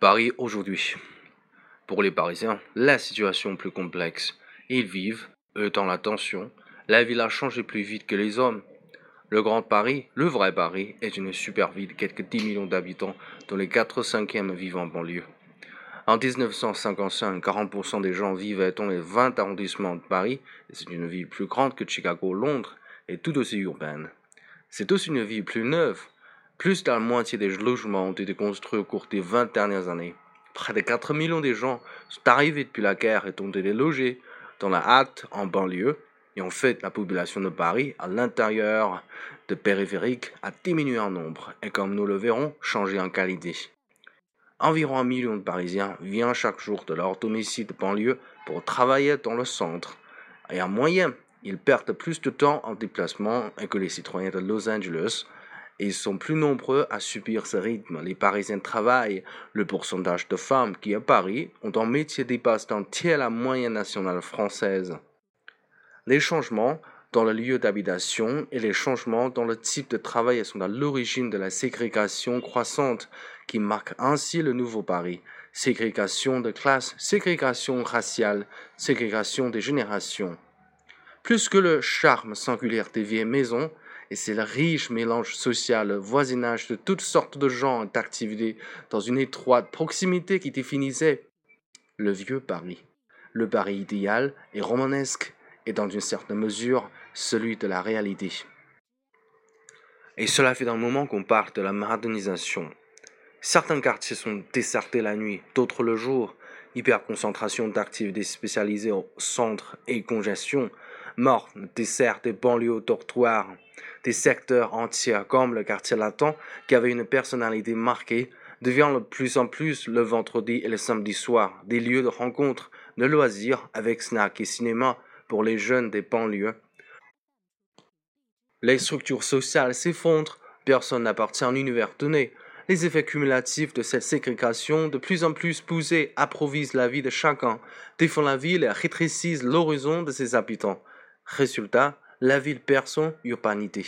Paris aujourd'hui. Pour les Parisiens, la situation est plus complexe. Ils vivent, eux, dans la tension. La ville a changé plus vite que les hommes. Le Grand Paris, le vrai Paris, est une super ville quelques 10 millions d'habitants, dont les 4 cinquièmes vivent en banlieue. En 1955, 40% des gens vivaient dans les 20 arrondissements de Paris, c'est une ville plus grande que Chicago, Londres, et tout aussi urbaine. C'est aussi une ville plus neuve, plus de la moitié des logements ont été construits au cours des 20 dernières années. Près de 4 millions de gens sont arrivés depuis la guerre et ont été logés dans la hâte en banlieue. Et en fait, la population de Paris, à l'intérieur de périphériques, a diminué en nombre et, comme nous le verrons, changé en qualité. Environ un million de Parisiens viennent chaque jour de leur domicile de banlieue pour travailler dans le centre. Et en moyenne, ils perdent plus de temps en déplacement que les citoyens de Los Angeles, ils sont plus nombreux à subir ce rythme. Les Parisiens travaillent. Le pourcentage de femmes qui, à Paris, ont un métier dépasse d'entier la moyenne nationale française. Les changements dans le lieu d'habitation et les changements dans le type de travail sont à l'origine de la ségrégation croissante qui marque ainsi le nouveau Paris. Ségrégation de classe, ségrégation raciale, ségrégation des générations. Plus que le charme singulier des vieilles maisons, et c'est le riche mélange social, voisinage de toutes sortes de gens et d'activités dans une étroite proximité qui définissait le vieux Paris. Le Paris idéal et romanesque et dans une certaine mesure celui de la réalité. Et cela fait un moment qu'on parle de la modernisation. Certains quartiers sont désertés la nuit, d'autres le jour. Hyperconcentration d'activités spécialisées au centre et congestion, morte, dessert des banlieues dortoirs, des secteurs entiers comme le quartier latin qui avait une personnalité marquée devient de plus en plus le vendredi et le samedi soir des lieux de rencontre, de loisirs avec snack et cinéma pour les jeunes des banlieues. Les structures sociales s'effondrent, personne n'appartient à un univers donné. Les effets cumulatifs de cette ségrégation de plus en plus poussés approvisent la vie de chacun, défendent la ville et rétrécissent l'horizon de ses habitants. Résultat, la ville perd son urbanité.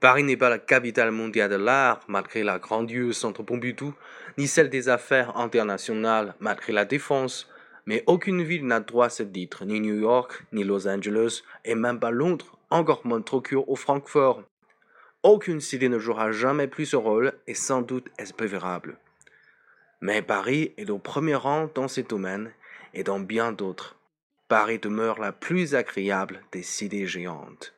Paris n'est pas la capitale mondiale de l'art, malgré la grandiose centre Pompidou, ni celle des affaires internationales, malgré la défense. Mais aucune ville n'a droit à ce titre, ni New York, ni Los Angeles, et même pas Londres, encore moins Tokyo ou Francfort. Aucune cité ne jouera jamais plus ce rôle, et sans doute est-ce préférable. Mais Paris est au premier rang dans ces domaines, et dans bien d'autres. Paris demeure la plus agréable des cités géantes.